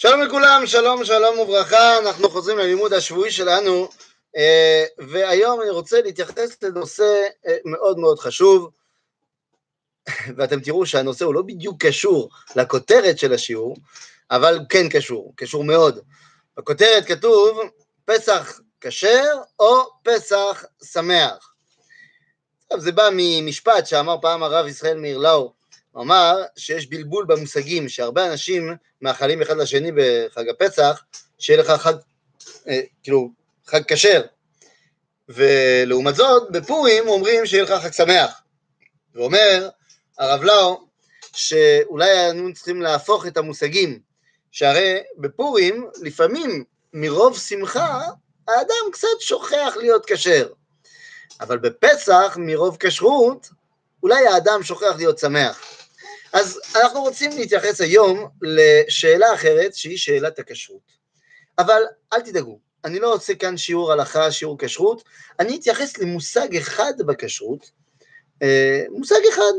שלום לכולם, שלום, שלום וברכה, אנחנו חוזרים ללימוד השבועי שלנו, אה, והיום אני רוצה להתייחס לנושא אה, מאוד מאוד חשוב, ואתם תראו שהנושא הוא לא בדיוק קשור לכותרת של השיעור, אבל כן קשור, קשור מאוד. בכותרת כתוב פסח כשר או פסח שמח. עכשיו זה בא ממשפט שאמר פעם הרב ישראל מאיר לאו, אמר שיש בלבול במושגים, שהרבה אנשים מאחלים אחד לשני בחג הפסח, שיהיה לך חג, אה, כאילו, חג כשר. ולעומת זאת, בפורים אומרים שיהיה לך חג שמח. ואומר הרב לאו, שאולי היינו צריכים להפוך את המושגים, שהרי בפורים, לפעמים מרוב שמחה, האדם קצת שוכח להיות כשר. אבל בפסח, מרוב כשרות, אולי האדם שוכח להיות שמח. אז אנחנו רוצים להתייחס היום לשאלה אחרת, שהיא שאלת הכשרות. אבל אל תדאגו, אני לא עושה כאן שיעור הלכה, שיעור כשרות, אני אתייחס למושג אחד בכשרות, אה, מושג אחד,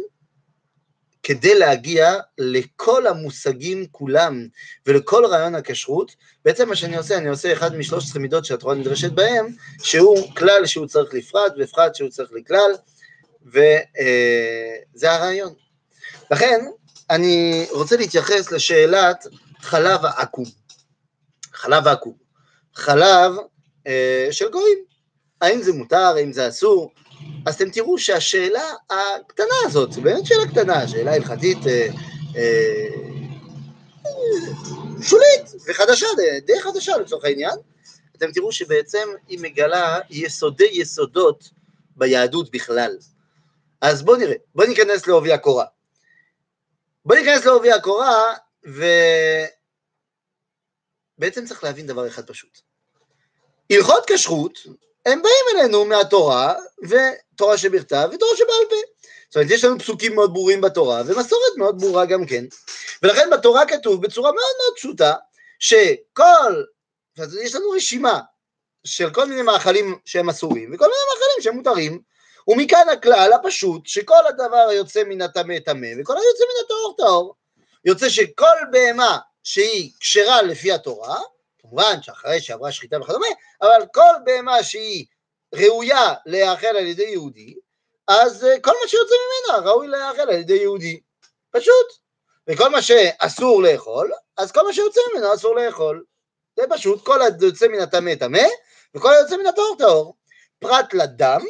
כדי להגיע לכל המושגים כולם ולכל רעיון הכשרות, בעצם מה שאני עושה, אני עושה אחד משלוש עשרה מידות שהתורה נדרשת בהם, שהוא כלל שהוא צריך לפרט ופרט שהוא צריך לכלל, וזה הרעיון. לכן, אני רוצה להתייחס לשאלת חלב העכו"ם. חלב העכו"ם. חלב אה, של גויים. האם זה מותר, האם זה אסור? אז אתם תראו שהשאלה הקטנה הזאת, זו באמת שאלה קטנה, שאלה הלכתית אה, אה, שולית וחדשה, די חדשה לצורך העניין, אתם תראו שבעצם היא מגלה יסודי יסודות ביהדות בכלל. אז בואו נראה, בואו ניכנס לעובי הקורה. בואו ניכנס לעובי הקורה, ובעצם צריך להבין דבר אחד פשוט. הלכות כשרות, הם באים אלינו מהתורה, ותורה שבכתב ותורה שבעל פה. זאת אומרת, יש לנו פסוקים מאוד ברורים בתורה, ומסורת מאוד ברורה גם כן. ולכן בתורה כתוב בצורה מאוד מאוד פשוטה, שכל, יש לנו רשימה של כל מיני מאכלים שהם אסורים, וכל מיני מאכלים שהם מותרים, ומכאן הכלל הפשוט, שכל הדבר היוצא מן הטמא טמא, וכל היוצא מן הטהור טהור. יוצא שכל בהמה שהיא כשרה לפי התורה, כמובן שאחרי שעברה שחיטה וכדומה, אבל כל בהמה שהיא ראויה להאכל על ידי יהודי, אז אה, כל מה שיוצא ממנה ראוי להאכל על ידי יהודי. פשוט. וכל מה שאסור לאכול, אז כל מה שיוצא ממנו אסור לאכול. זה פשוט, כל היוצא מן הטמא טמא, וכל היוצא מן הטהור טהור. פרט לדם,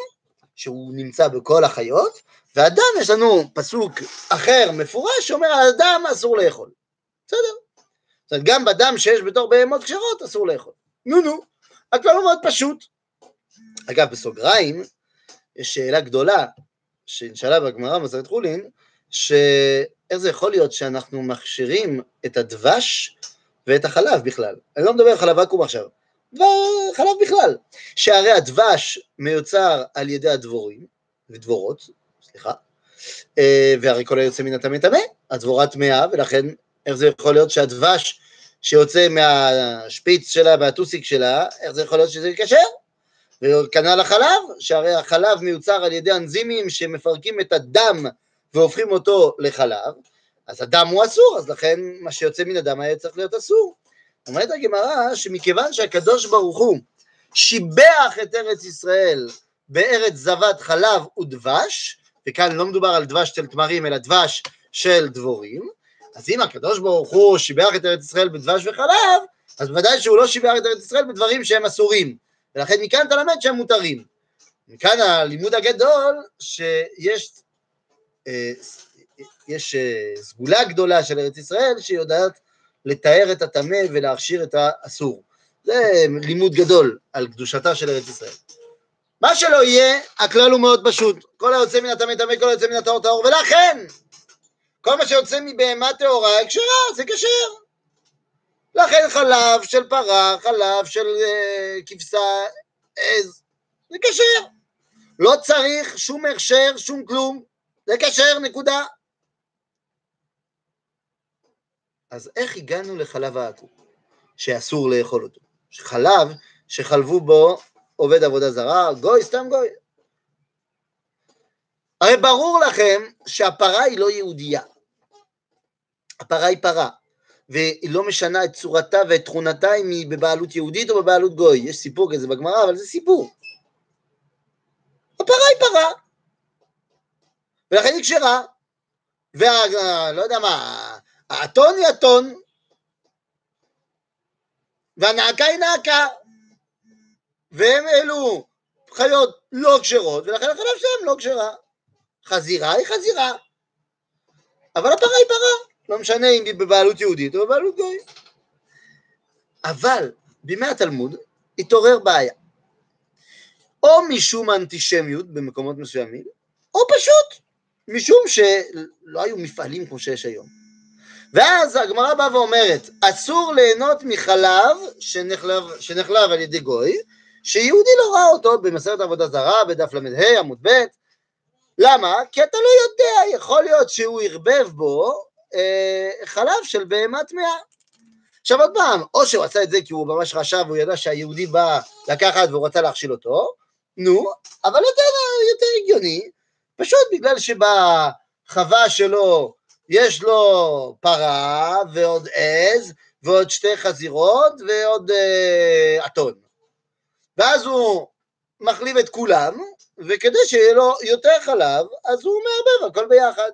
שהוא נמצא בכל החיות, והדם יש לנו פסוק אחר מפורש שאומר הדם אסור לאכול. בסדר. זאת אומרת, גם בדם שיש בתור בהמות כשרות אסור לאכול. נו נו, הכלל מאוד פשוט. אגב, בסוגריים, יש שאלה גדולה שנשאלה בגמרא במסכת חולין, שאיך זה יכול להיות שאנחנו מכשירים את הדבש ואת החלב בכלל. אני לא מדבר על חלב עכו"ם עכשיו, וחלב בכלל. שהרי הדבש מיוצר על ידי הדבורים, ודבורות, סליחה, אה, והרי כל היוצא מן הטמא טמא, הדבורה טמאה, ולכן איך זה יכול להיות שהדבש שיוצא מהשפיץ שלה, מהטוסיק שלה, איך זה יכול להיות שזה כשר? וכנ"ל החלב, שהרי החלב מיוצר על ידי אנזימים שמפרקים את הדם והופכים אותו לחלב, אז הדם הוא אסור, אז לכן מה שיוצא מן הדם היה צריך להיות אסור. אומרת הגמרא שמכיוון שהקדוש ברוך הוא שיבח את ארץ ישראל בארץ זבת חלב ודבש, וכאן לא מדובר על דבש של תמרים אלא דבש של דבורים, אז אם הקדוש ברוך הוא שיבח את ארץ ישראל בדבש וחלב, אז בוודאי שהוא לא שיבח את ארץ ישראל בדברים שהם אסורים, ולכן מכאן אתה למד שהם מותרים. מכאן הלימוד הגדול שיש אה, יש אה, סגולה גדולה של ארץ ישראל שיודעת לתאר את הטמא ולהכשיר את האסור. זה לימוד גדול על קדושתה של ארץ ישראל. מה שלא יהיה, הכלל הוא מאוד פשוט. כל היוצא מן הטמא טמא, כל היוצא מן הטהור טהור, ולכן כל מה שיוצא מבהמה טהורה כשרה, זה כשר. לכן חלב של פרה, חלב של uh, כבשה, עז, זה כשר. לא צריך שום הכשר, שום כלום, זה כשר, נקודה. אז איך הגענו לחלב העכו"ם, שאסור לאכול אותו? חלב שחלבו בו עובד עבודה זרה, גוי, סתם גוי. הרי ברור לכם שהפרה היא לא יהודייה. הפרה היא פרה. והיא לא משנה את צורתה ואת תכונתה אם היא בבעלות יהודית או בבעלות גוי. יש סיפור כזה בגמרא, אבל זה סיפור. הפרה היא פרה, ולכן היא כשרה, וה... לא יודע מה, האתון היא אתון, והנעקה היא נעקה, והם אלו חיות לא כשרות, ולכן החלב שלהם לא כשרה. חזירה היא חזירה, אבל הפרה היא פרה, לא משנה אם היא בבעלות יהודית או בבעלות גוי. אבל בימי התלמוד התעורר בעיה. או משום אנטישמיות במקומות מסוימים, או פשוט משום שלא היו מפעלים כמו שיש היום. ואז הגמרא באה ואומרת, אסור ליהנות מחלב שנחלב, שנחלב על ידי גוי, שיהודי לא ראה אותו במסרת עבודה זרה, בדף ל"ה עמוד ב', למה? כי אתה לא יודע, יכול להיות שהוא ערבב בו אה, חלב של בהמה טמאה. עכשיו עוד פעם, או שהוא עשה את זה כי הוא ממש רשע והוא ידע שהיהודי בא לקחת והוא רצה להכשיל אותו, נו, אבל יותר, יותר הגיוני, פשוט בגלל שבחווה שלו יש לו פרה ועוד עז ועוד שתי חזירות ועוד אה, אתון. ואז הוא מחליב את כולם, וכדי שיהיה לו יותר חלב, אז הוא מערבב הכל ביחד.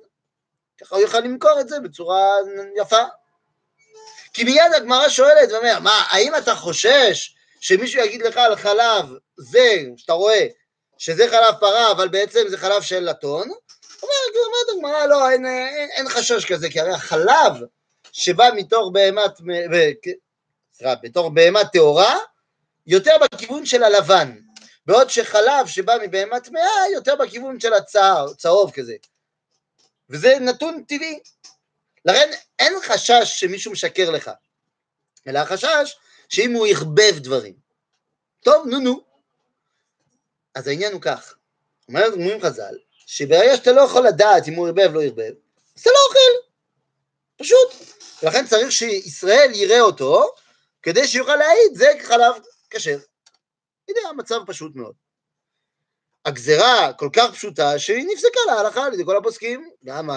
ככה הוא יוכל למכור את זה בצורה יפה. כי מיד הגמרא שואלת ואומר, מה, האם אתה חושש שמישהו יגיד לך על חלב, זה, שאתה רואה, שזה חלב פרה, אבל בעצם זה חלב של אתון? אומרת הגמרא, לא, אין, אין, אין חשש כזה, כי הרי החלב שבא מתוך בהמת, סליחה, בתור בהמה טהורה, יותר בכיוון של הלבן, בעוד שחלב שבא מבהמה טמאה יותר בכיוון של הצהר, צהוב כזה. וזה נתון טבעי. לכן אין חשש שמישהו משקר לך, אלא החשש שאם הוא יכבב דברים. טוב, נו נו. אז העניין הוא כך, אומרים חז"ל, שברגע שאתה לא יכול לדעת אם הוא ערבב לא ערבב, אתה לא אוכל. פשוט. ולכן צריך שישראל יראה אותו, כדי שיוכל להעיד, זה חלב כשר. הנה המצב פשוט מאוד. הגזרה כל כך פשוטה שהיא נפסקה להלכה על ידי כל הפוסקים, גם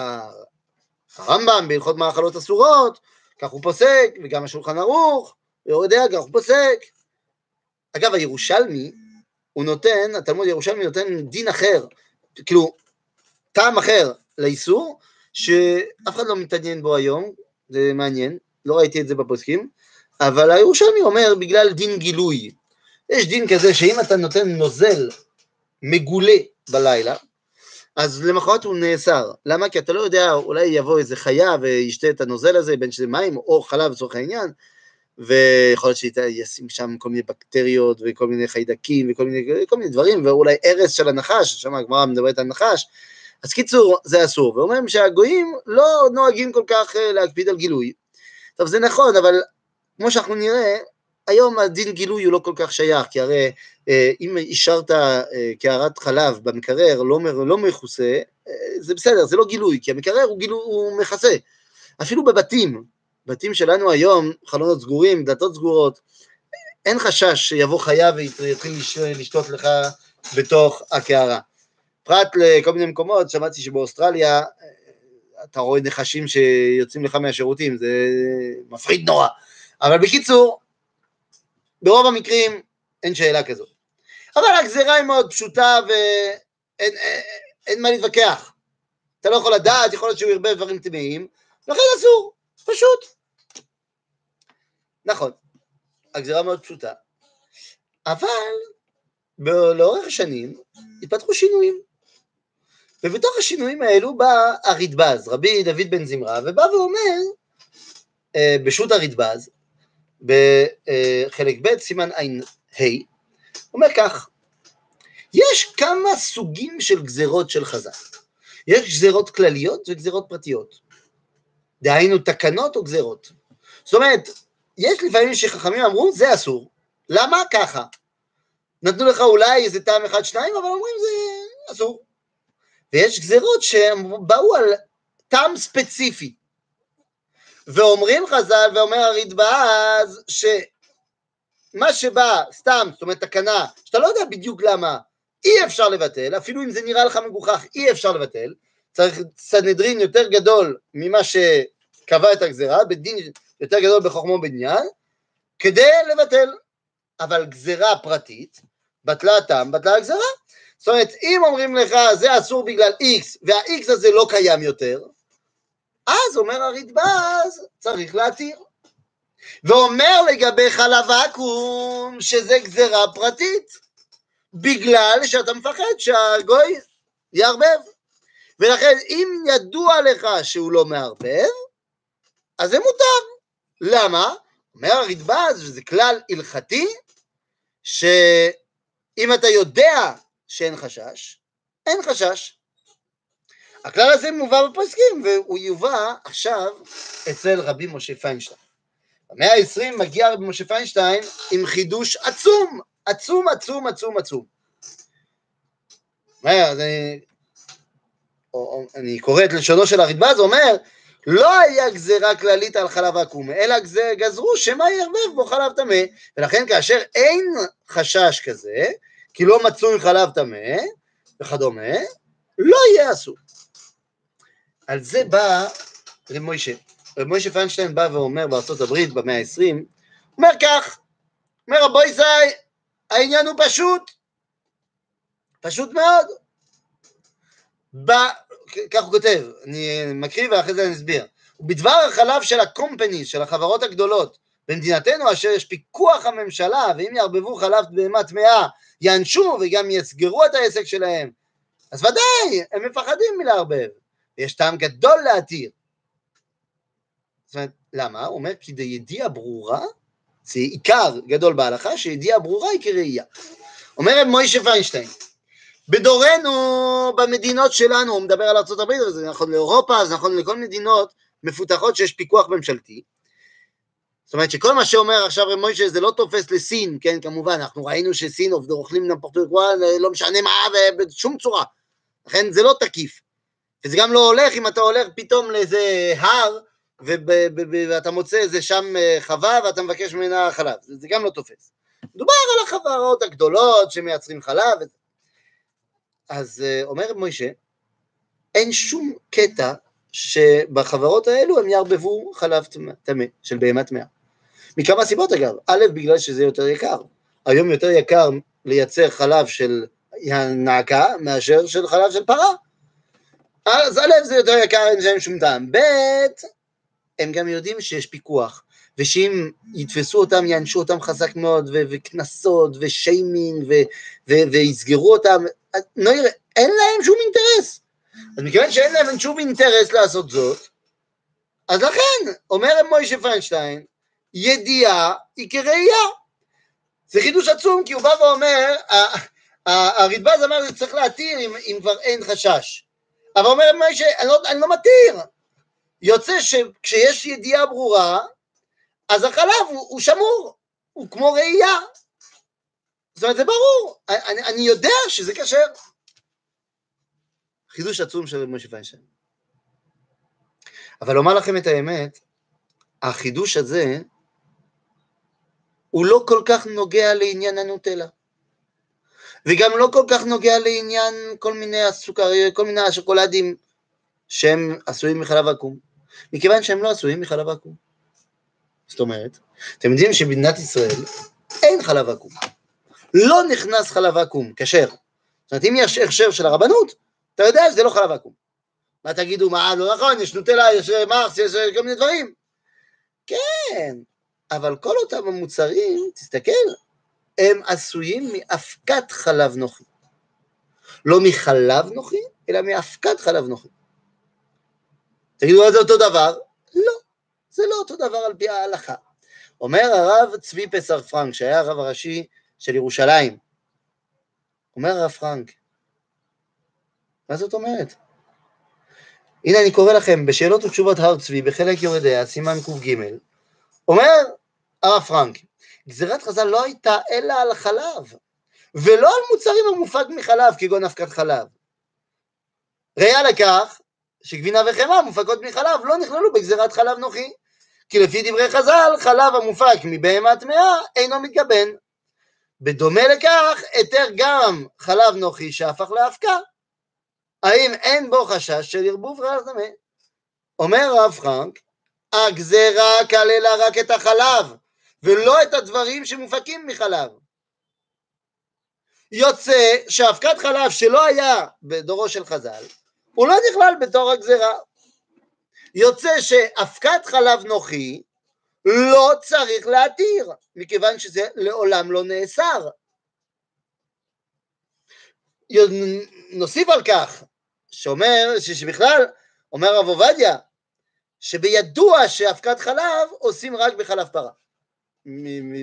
הרמב"ם בהלכות מאכלות אסורות, כך הוא פוסק, וגם השולחן ערוך, ויורדיה כך הוא פוסק. אגב, הירושלמי, הוא נותן, התלמוד הירושלמי נותן דין אחר, כאילו, טעם אחר לאיסור, שאף אחד לא מתעניין בו היום, זה מעניין, לא ראיתי את זה בפוסקים, אבל הירושלמי אומר בגלל דין גילוי. יש דין כזה שאם אתה נותן נוזל מגולה בלילה, אז למחרת הוא נאסר. למה? כי אתה לא יודע, אולי יבוא איזה חיה וישתה את הנוזל הזה, בין שזה מים או חלב לצורך העניין, ויכול להיות שישים שם כל מיני בקטריות וכל מיני חיידקים וכל מיני, כל מיני דברים, ואולי ארס של הנחש, שם הגמרא מדברת על נחש, אז קיצור, זה אסור. ואומרים שהגויים לא נוהגים כל כך אה, להקפיד על גילוי. טוב, זה נכון, אבל כמו שאנחנו נראה, היום הדין גילוי הוא לא כל כך שייך, כי הרי אה, אם השארת אה, קערת חלב במקרר לא, לא מכוסה, זה בסדר, זה לא גילוי, כי המקרר הוא, גילוי, הוא מכסה. אפילו בבתים, בתים שלנו היום, חלונות סגורים, דלתות סגורות, אין חשש שיבוא חיה ויתחיל לשתות לך בתוך הקערה. פרט לכל מיני מקומות, שמעתי שבאוסטרליה אתה רואה נחשים שיוצאים לך מהשירותים, זה מפחיד נורא. אבל בקיצור, ברוב המקרים אין שאלה כזאת. אבל הגזירה היא מאוד פשוטה ואין אין, אין מה להתווכח. אתה לא יכול לדעת, יכול להיות שהוא ירבה דברים טמאים, לכן אסור, פשוט. נכון, הגזירה מאוד פשוטה. אבל לאורך השנים התפתחו שינויים. ובתוך השינויים האלו בא הרדב"ז, רבי דוד בן זמרה, ובא ואומר, אה, בשו"ת הרדב"ז, בחלק ב', סימן ע"ה, אומר כך, יש כמה סוגים של גזרות של חז"ל. יש גזרות כלליות וגזרות פרטיות. דהיינו תקנות או גזרות. זאת אומרת, יש לפעמים שחכמים אמרו, זה אסור. למה? ככה. נתנו לך אולי איזה טעם אחד, שניים, אבל אומרים זה אסור. ויש גזרות שהם באו על טעם ספציפי. ואומרים חז"ל, ואומר הרדב"ז, שמה שבא, סתם, זאת אומרת תקנה, שאתה לא יודע בדיוק למה, אי אפשר לבטל, אפילו אם זה נראה לך מגוחך, אי אפשר לבטל, צריך סנהדרין יותר גדול ממה שקבע את הגזרה, בדין יותר גדול בחוכמו בניין, כדי לבטל. אבל גזרה פרטית, בטלה הטעם, בטלה הגזרה. זאת אומרת, אם אומרים לך זה אסור בגלל X, וה-X הזה לא קיים יותר, אז אומר הרדב"ז, צריך להתיר. ואומר לגבי חלב ואקום שזה גזרה פרטית, בגלל שאתה מפחד שהגוי יערבב. ולכן אם ידוע לך שהוא לא מערבב, אז זה מותר. למה? אומר הרדב"ז, וזה כלל הלכתי, שאם אתה יודע שאין חשש, אין חשש. הכלל הזה מובא בפוסקים, והוא יובא עכשיו אצל רבי משה פיינשטיין. במאה ה-20 מגיע רבי משה פיינשטיין עם חידוש עצום, עצום, עצום, עצום, עצום. אני, אני קורא את לשונו של הרדב"ז, אומר, לא היה גזירה כללית על חלב עקום, אלא גזרו שמא יערבב בו חלב טמא, ולכן כאשר אין חשש כזה, כי לא מצוי חלב טמא וכדומה, לא יהיה אסור. על זה בא רב מוישה. רב מוישה פיינשטיין בא ואומר בארצות הברית במאה ה-20, אומר כך, אומר רבוי זי, העניין הוא פשוט, פשוט מאוד. כך הוא כותב, אני מקריא ואחרי זה אני אסביר. ובדבר החלב של הקומפני, של החברות הגדולות במדינתנו, אשר יש פיקוח הממשלה, ואם יערבבו חלב בהמה טמאה, יענשו וגם יסגרו את העסק שלהם, אז ודאי, הם מפחדים מלערבב. ויש טעם גדול להתיר. זאת אומרת, למה? הוא אומר, כי דידיעה ברורה, זה עיקר גדול בהלכה, שידיעה ברורה היא כראייה. אומר רב מוישה פיינשטיין, בדורנו, במדינות שלנו, הוא מדבר על ארה"ב, זה נכון לאירופה, זה נכון לכל מדינות מפותחות שיש פיקוח ממשלתי. זאת אומרת שכל מה שאומר עכשיו רב מוישה זה לא תופס לסין, כן, כמובן, אנחנו ראינו שסין אוכלים פורטוגל, לא משנה מה, בשום צורה. לכן זה לא תקיף. וזה גם לא הולך אם אתה הולך פתאום לאיזה הר, ואתה מוצא איזה שם אה, חווה ואתה מבקש ממנה חלב, זה, זה גם לא תופס. מדובר על החברות הגדולות שמייצרים חלב. אז אה, אומר מוישה, אין שום קטע שבחברות האלו הם יערבבו חלב טמא, של בהמה טמאה. מכמה סיבות אגב, א', בגלל שזה יותר יקר. היום יותר יקר לייצר חלב של נעקה מאשר של חלב של פרה. אז א', זה יותר יקר, אין שם שום טעם. ב', הם גם יודעים שיש פיקוח, ושאם יתפסו אותם, יענשו אותם חזק מאוד, וקנסות, ושיימינג, ויסגרו אותם, יראה, אין להם שום אינטרס. אז מכיוון שאין להם שום אינטרס לעשות זאת, אז לכן, אומר מוישה פיינשטיין, ידיעה היא כראייה. זה חידוש עצום, כי הוא בא ואומר, הרדב"ז אמר שצריך להתיר אם, אם כבר אין חשש. אבל אומר מוישה, אני לא, אני לא מתיר. יוצא שכשיש ידיעה ברורה, אז החלב הוא, הוא שמור, הוא כמו ראייה. זאת אומרת, זה ברור, אני, אני יודע שזה כשר. חידוש עצום של משה פיינשטיין. אבל לומר לכם את האמת, החידוש הזה הוא לא כל כך נוגע לעניין הנוטלה. וגם לא כל כך נוגע לעניין כל מיני הסוכר, כל מיני השוקולדים שהם עשויים מחלב עקום, מכיוון שהם לא עשויים מחלב עקום. זאת אומרת, אתם יודעים שבמדינת ישראל אין חלב עקום. לא נכנס חלב עקום, כשר. זאת אומרת, אם יש הכשר של הרבנות, אתה יודע שזה לא חלב עקום. מה תגידו, מה, לא נכון, יש נוטלה, יש מרס, יש כל מיני דברים. כן, אבל כל אותם המוצרים, תסתכל, הם עשויים מאבקת חלב נוחי. לא מחלב נוחי, אלא מאבקת חלב נוחי. תגידו, זה אותו דבר? לא, זה לא אותו דבר על פי ההלכה. אומר הרב צבי פסר פרנק, שהיה הרב הראשי של ירושלים, אומר הרב פרנק, מה זאת אומרת? הנה אני קורא לכם בשאלות ותשובות הר צבי בחלק יורדיה, סימן קג, אומר הרב פרנק, גזירת חז"ל לא הייתה אלא על חלב, ולא על מוצרים המופק מחלב, כגון אבקת חלב. ראיה לכך שגבינה וחמאה מופקות מחלב לא נכללו בגזירת חלב נוחי, כי לפי דברי חז"ל, חלב המופק מבהמה טמאה אינו מתגבן. בדומה לכך, היתר גם חלב נוחי שהפך לאבקה. האם אין בו חשש של ערבוב רעל טמא? אומר הרב פרנק, הגזרה כללה רק את החלב, ולא את הדברים שמופקים מחלב. יוצא שאבקת חלב שלא היה בדורו של חז"ל, הוא לא נכלל בתור הגזרה. יוצא שאבקת חלב נוחי לא צריך להתיר, מכיוון שזה לעולם לא נאסר. נוסיף על כך, שאומר, שבכלל, אומר הרב עובדיה, שבידוע שאבקת חלב עושים רק בחלב פרה,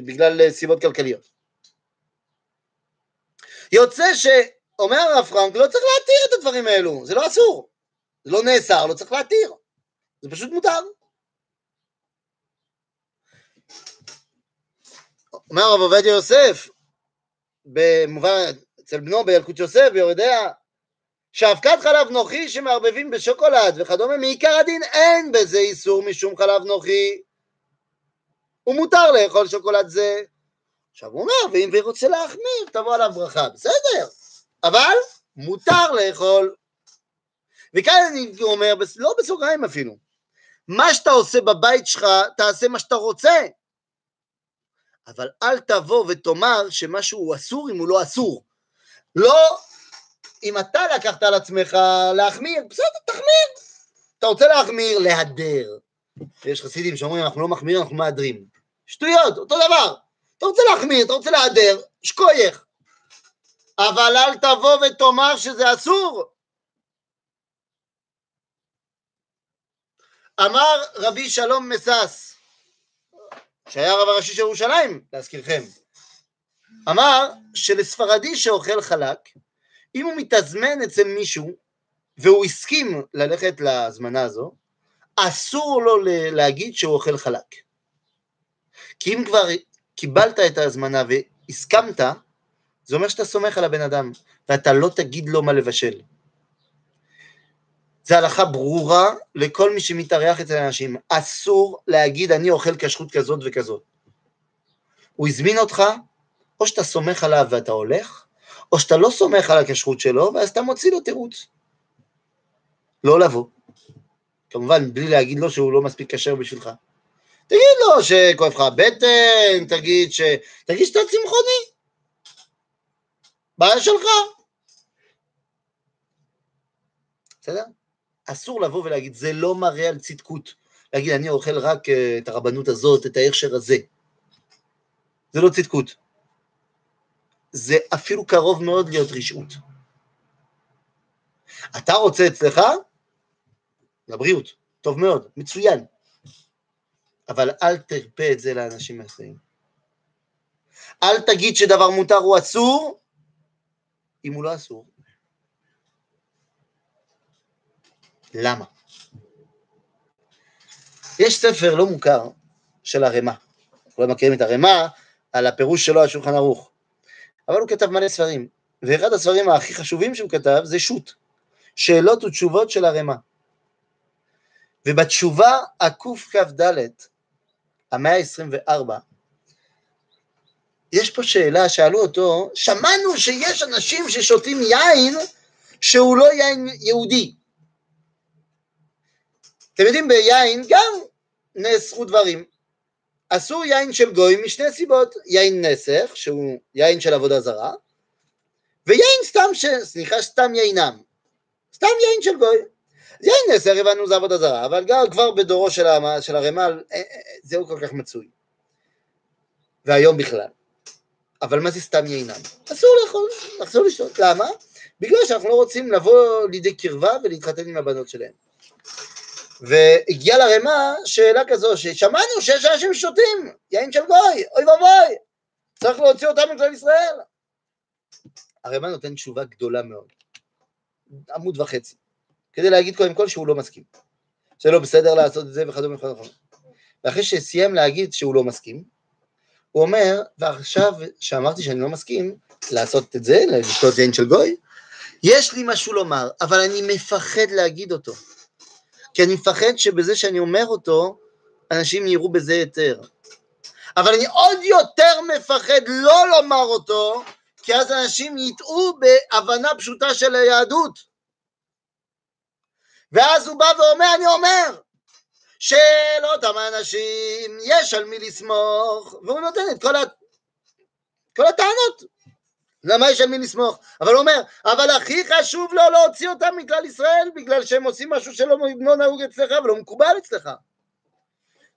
בגלל סיבות כלכליות. יוצא שאומר הרב פרנק, לא צריך להתיר את הדברים האלו, זה לא אסור, זה לא נאסר, לא צריך להתיר, זה פשוט מותר. אומר הרב עובדיה יוסף, במובן, אצל בנו בילקוט יוסף, ביורדיה, שאבקת חלב נוחי שמערבבים בשוקולד וכדומה, מעיקר הדין אין בזה איסור משום חלב נוחי. ומותר לאכול שוקולד זה. עכשיו הוא אומר, ואם הוא רוצה להחמיר, תבוא עליו ברכה. בסדר, אבל מותר לאכול. וכאן אני אומר, לא בסוגריים אפילו, מה שאתה עושה בבית שלך, תעשה מה שאתה רוצה. אבל אל תבוא ותאמר שמשהו אסור אם הוא לא אסור. לא אם אתה לקחת על עצמך להחמיר, בסדר, תחמיר. אתה רוצה להחמיר, להדר. יש חסידים שאומרים, אנחנו לא מחמירים, אנחנו מהדרים. שטויות, אותו דבר. אתה רוצה להחמיר, אתה רוצה להדר, שכוייך. אבל אל תבוא ותאמר שזה אסור. אמר רבי שלום מסס, שהיה הרב הראשי של ירושלים, להזכירכם, אמר שלספרדי שאוכל חלק, אם הוא מתזמן אצל מישהו והוא הסכים ללכת להזמנה הזו, אסור לו להגיד שהוא אוכל חלק. כי אם כבר קיבלת את ההזמנה והסכמת, זה אומר שאתה סומך על הבן אדם, ואתה לא תגיד לו מה לבשל. זו הלכה ברורה לכל מי שמתארח אצל אנשים. אסור להגיד אני אוכל כשרות כזאת וכזאת. הוא הזמין אותך, או שאתה סומך עליו ואתה הולך, או שאתה לא סומך על הכשרות שלו, ואז אתה מוציא לו תירוץ. לא לבוא. כמובן, בלי להגיד לו שהוא לא מספיק כשר בשבילך. תגיד לו שכואב לך הבטן, תגיד ש... תגיד שאתה צמחוני. בעיה שלך. בסדר? אסור לבוא ולהגיד, זה לא מראה על צדקות. להגיד, אני אוכל רק אה, את הרבנות הזאת, את ההכשר הזה. זה לא צדקות. זה אפילו קרוב מאוד להיות רשעות. אתה רוצה אצלך? לבריאות, טוב מאוד, מצוין. אבל אל תרפה את זה לאנשים אחרים. אל תגיד שדבר מותר הוא אסור, אם הוא לא אסור. למה? יש ספר לא מוכר של הרמ"א, כולם מכירים את הרמ"א על הפירוש שלו על שולחן ערוך. אבל הוא כתב מלא ספרים, ואחד הספרים הכי חשובים שהוא כתב זה שו"ת, שאלות ותשובות של הרמ"א. ובתשובה הקכ"ד, המאה ה-24, יש פה שאלה, שאלו אותו, שמענו שיש אנשים ששותים יין שהוא לא יין יהודי. אתם יודעים, ביין גם נאסרו דברים. אסור יין של גוי משני סיבות, יין נסך, שהוא יין של עבודה זרה, ויין סתם, ש... סליחה, סתם יינם, סתם יין של גוי. יין נסך הבנו זה עבודה זרה, אבל גם כבר בדורו של, המ... של הרמ"ל, אה, אה, זהו כל כך מצוי. והיום בכלל. אבל מה זה סתם יינם? אסור לאכול, אסור לשתות. למה? בגלל שאנחנו לא רוצים לבוא לידי קרבה ולהתחתן עם הבנות שלהם. והגיע לרמה שאלה כזו, ששמענו שיש אנשים ששותים יין של גוי, אוי ואבוי, צריך להוציא אותם מכלל ישראל. הרמה נותן תשובה גדולה מאוד, עמוד וחצי, כדי להגיד קודם כל שהוא לא מסכים, שלא בסדר לעשות את זה וכדומה וכדומה. ואחרי שסיים להגיד שהוא לא מסכים, הוא אומר, ועכשיו שאמרתי שאני לא מסכים לעשות את זה, לשתות יין של גוי, יש לי משהו לומר, אבל אני מפחד להגיד אותו. כי אני מפחד שבזה שאני אומר אותו, אנשים יראו בזה יותר. אבל אני עוד יותר מפחד לא לומר אותו, כי אז אנשים יטעו בהבנה פשוטה של היהדות. ואז הוא בא ואומר, אני אומר, של אותם האנשים יש על מי לסמוך, והוא נותן את כל, ה... כל הטענות. למה יש על מי לסמוך? אבל הוא אומר, אבל הכי חשוב לו להוציא אותם מכלל ישראל, בגלל שהם עושים משהו שלא לא נהוג אצלך ולא מקובל אצלך.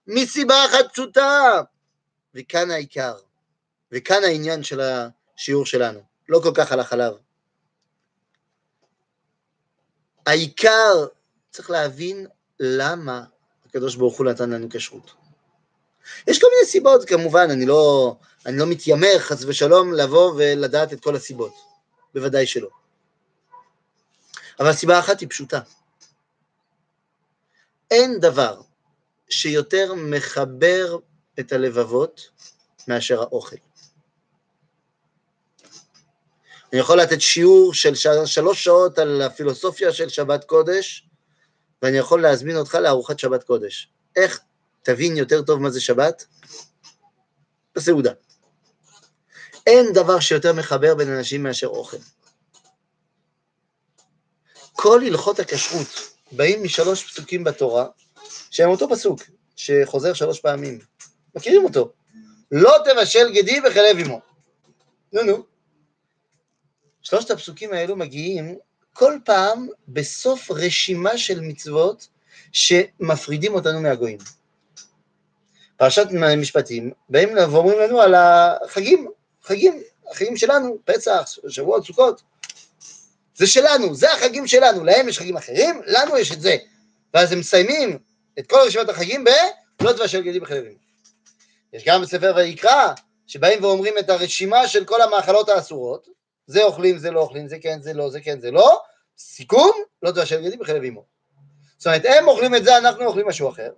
מסיבה אחת פשוטה, וכאן העיקר, וכאן העניין של השיעור שלנו, לא כל כך על החלב. העיקר, צריך להבין למה הקדוש ברוך הוא נתן לנו כשרות. יש כל מיני סיבות, כמובן, אני לא, אני לא מתיימר, חס ושלום, לבוא ולדעת את כל הסיבות. בוודאי שלא. אבל סיבה אחת היא פשוטה. אין דבר שיותר מחבר את הלבבות מאשר האוכל. אני יכול לתת שיעור של שלוש שעות על הפילוסופיה של שבת קודש, ואני יכול להזמין אותך לארוחת שבת קודש. איך תבין יותר טוב מה זה שבת? בסעודה. אין דבר שיותר מחבר בין אנשים מאשר אוכל. כל הלכות הכשרות באים משלוש פסוקים בתורה, שהם אותו פסוק, שחוזר שלוש פעמים. מכירים אותו. לא תבשל גדי בחלב אמו. נו נו. שלושת הפסוקים האלו מגיעים כל פעם בסוף רשימה של מצוות שמפרידים אותנו מהגויים. פרשת משפטים, באים ואומרים לנו על החגים, חגים, החגים שלנו, פסח, שבועות, סוכות. זה שלנו, זה החגים שלנו, להם יש חגים אחרים, לנו יש את זה. ואז הם מסיימים את כל רשימת החגים ב... לא תבשל גדי בחלבים. יש גם בספר ויקרא, שבאים ואומרים את הרשימה של כל המאכלות האסורות, זה אוכלים, זה לא אוכלים, זה כן, זה לא, זה כן, זה לא, סיכום, לא תבשל גדי בחלב אמו. זאת אומרת, הם אוכלים את זה, אנחנו אוכלים משהו אחר.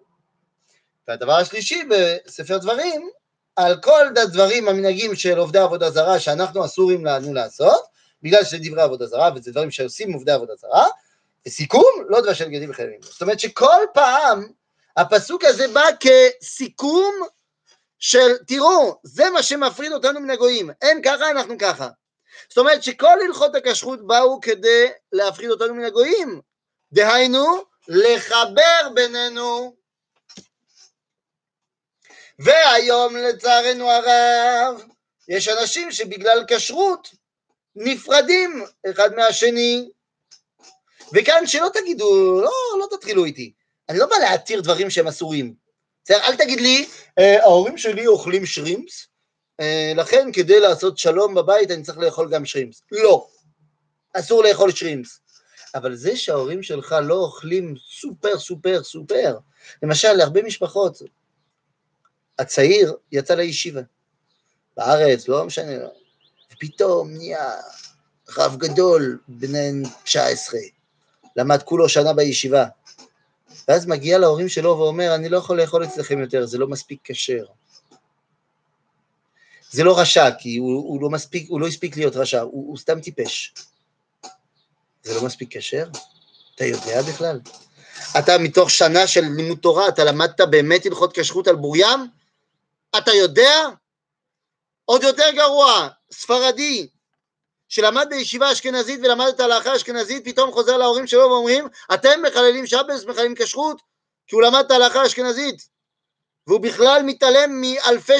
והדבר השלישי בספר דברים, על כל הדברים המנהגים של עובדי עבודה זרה שאנחנו אסורים לנו לעשות, בגלל שזה דברי עבודה זרה וזה דברים שעושים עובדי עבודה זרה, וסיכום, לא תבשל גדי בחלב אמו. זאת אומרת שכל פעם הפסוק הזה בא כסיכום של, תראו, זה מה שמפריד אותנו מן הגויים, הם ככה, אנחנו ככה. זאת אומרת שכל הלכות הכשרות באו כדי להפחיד אותנו מן הגויים. דהיינו, לחבר בינינו. והיום לצערנו הרב, יש אנשים שבגלל כשרות נפרדים אחד מהשני. וכאן שלא תגידו, לא, לא תתחילו איתי. אני לא בא להתיר דברים שהם אסורים. אל תגיד לי, אה, ההורים שלי אוכלים שרימפס, אה, לכן כדי לעשות שלום בבית אני צריך לאכול גם שרימפס. לא, אסור לאכול שרימפס. אבל זה שההורים שלך לא אוכלים סופר סופר סופר, למשל להרבה משפחות, הצעיר יצא לישיבה, בארץ, לא משנה, ופתאום נהיה רב גדול, בן 19, למד כולו שנה בישיבה, ואז מגיע להורים שלו ואומר, אני לא יכול לאכול אצלכם יותר, זה לא מספיק כשר. זה לא רשע, כי הוא, הוא, לא, מספיק, הוא לא הספיק להיות רשע, הוא, הוא סתם טיפש. זה לא מספיק כשר? אתה יודע בכלל? אתה מתוך שנה של לימוד תורה, אתה למדת באמת הלכות כשרות על בורים? אתה יודע? עוד יותר גרוע, ספרדי, שלמד בישיבה אשכנזית ולמד את ההלכה האשכנזית, פתאום חוזר להורים שלו ואומרים, אתם מחללים שבס, מחללים כשרות, כי הוא למד את ההלכה האשכנזית, והוא בכלל מתעלם מאלפי,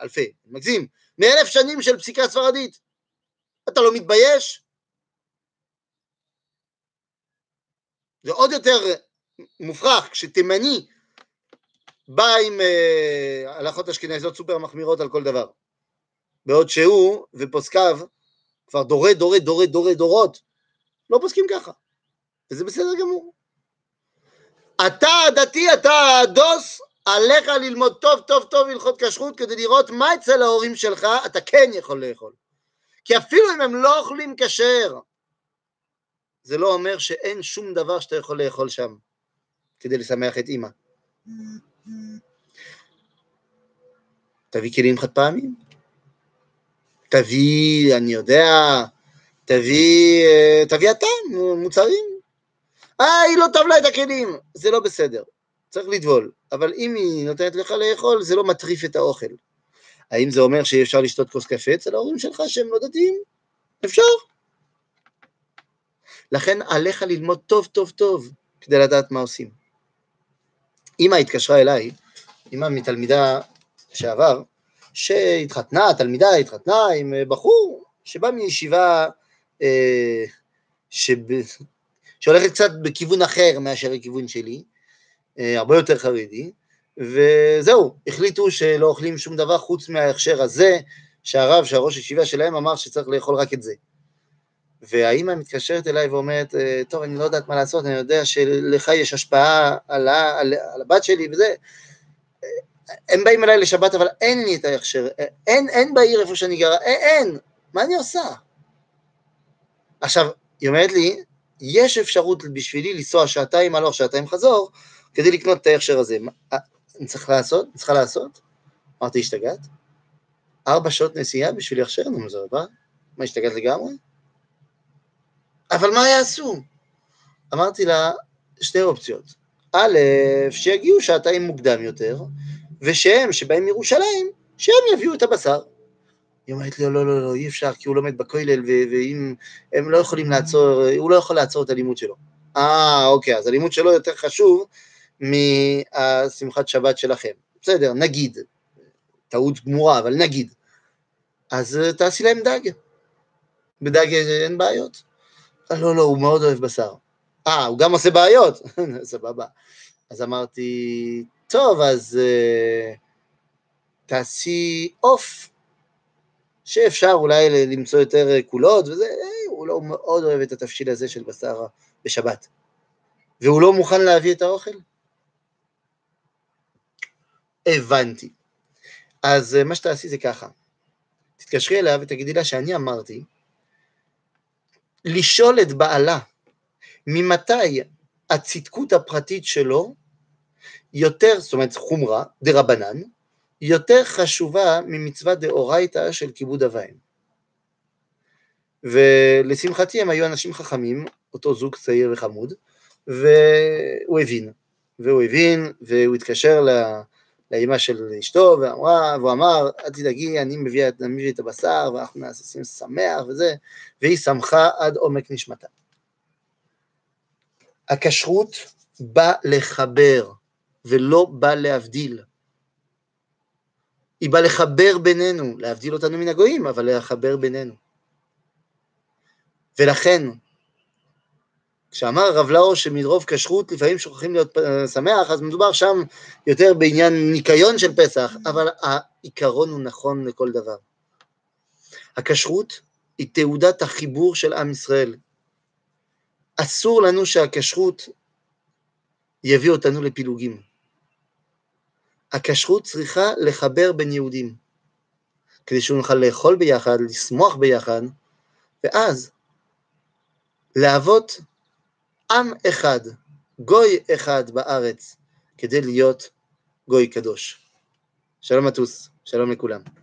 אלפי, מגזים, מאלף שנים של פסיקה ספרדית. אתה לא מתבייש? זה עוד יותר מופרך כשתימני בא עם אה, הלכות אשכנזיות סופר מחמירות על כל דבר. בעוד שהוא ופוסקיו כבר דורי דורי דורי דורי דורות לא פוסקים ככה, וזה בסדר גמור. אתה הדתי, אתה הדוס, עליך ללמוד טוב טוב טוב הלכות כשרות כדי לראות מה אצל ההורים שלך אתה כן יכול לאכול. כי אפילו אם הם לא אוכלים כשר, זה לא אומר שאין שום דבר שאתה יכול לאכול שם כדי לשמח את אימא. תביא כלים חד פעמים, תביא, אני יודע, תביא, אה, תביא אתה מוצרים. אה, היא לא טוב לה את הכלים, זה לא בסדר. צריך לטבול, אבל אם היא נותנת לך לאכול, זה לא מטריף את האוכל. האם זה אומר שאי אפשר לשתות כוס קפה אצל ההורים שלך שהם לא דתיים? אפשר. לכן עליך ללמוד טוב טוב טוב כדי לדעת מה עושים. אימא התקשרה אליי, אימא מתלמידה שעבר, שהתחתנה, תלמידה התחתנה עם אה, בחור שבא מישיבה אה, שב... שהולכת קצת בכיוון אחר מאשר הכיוון שלי, אה, הרבה יותר חרדי, וזהו, החליטו שלא אוכלים שום דבר חוץ מההכשר הזה, שהרב, שהראש הישיבה שלהם אמר שצריך לאכול רק את זה. והאימא מתקשרת אליי ואומרת, אה, טוב, אני לא יודעת מה לעשות, אני יודע שלך יש השפעה על, על, על הבת שלי וזה. הם באים אליי לשבת, אבל אין לי את ההכשר, אין, אין בעיר איפה שאני גרה, אין, אין, מה אני עושה? עכשיו, היא אומרת לי, יש אפשרות בשבילי לנסוע שעתיים הלוך, שעתיים חזור, כדי לקנות את ההכשר הזה. מה, אה, אני צריך לעשות? אני צריכה לעשות? אמרתי, השתגעת? ארבע שעות נסיעה בשביל הכשר? נו, זה רבה? מה, השתגעת לגמרי? אבל מה יעשו? אמרתי לה, שתי אופציות. א', שיגיעו שעתיים מוקדם יותר, ושהם, שבאים מירושלים, שהם יביאו את הבשר. היא אומרת לא, לא, לא, לא, אי אפשר, כי הוא לומד בכולל, ואם הם לא יכולים לעצור, הוא לא יכול לעצור את הלימוד שלו. אה, אוקיי, אז הלימוד שלו יותר חשוב מהשמחת שבת שלכם. בסדר, נגיד, טעות גמורה, אבל נגיד. אז תעשי להם דג. בדג אין בעיות. לא, לא, הוא מאוד אוהב בשר. אה, הוא גם עושה בעיות? סבבה. אז אמרתי, טוב, אז uh, תעשי עוף, שאפשר אולי למצוא יותר קולות וזה, אה, הוא לא מאוד אוהב את התבשיל הזה של בשר בשבת. והוא לא מוכן להביא את האוכל? הבנתי. אז uh, מה שתעשי זה ככה, תתקשרי אליה ותגידי לה שאני אמרתי לשאול את בעלה ממתי הצדקות הפרטית שלו יותר, זאת אומרת חומרה, דה רבנן, יותר חשובה ממצווה דאורייתא של כיבוד אב ולשמחתי הם היו אנשים חכמים, אותו זוג צעיר וחמוד, והוא הבין, והוא הבין, והוא התקשר לה, לאימא של אשתו, ואמרה, והוא אמר, אל תדאגי, אני מביא, אני מביא את הבשר, ואנחנו נעשים שמח וזה, והיא שמחה עד עומק נשמתה. הכשרות באה לחבר, ולא באה להבדיל. היא באה לחבר בינינו, להבדיל אותנו מן הגויים, אבל לחבר בינינו. ולכן, כשאמר הרב לאו שמרוב כשרות לפעמים שוכחים להיות שמח, אז מדובר שם יותר בעניין ניקיון של פסח, אבל העיקרון הוא נכון לכל דבר. הכשרות היא תעודת החיבור של עם ישראל. אסור לנו שהכשרות יביא אותנו לפילוגים. הכשרות צריכה לחבר בין יהודים, כדי שנוכל לאכול ביחד, לשמוח ביחד, ואז להוות עם אחד, גוי אחד בארץ, כדי להיות גוי קדוש. שלום מטוס, שלום לכולם.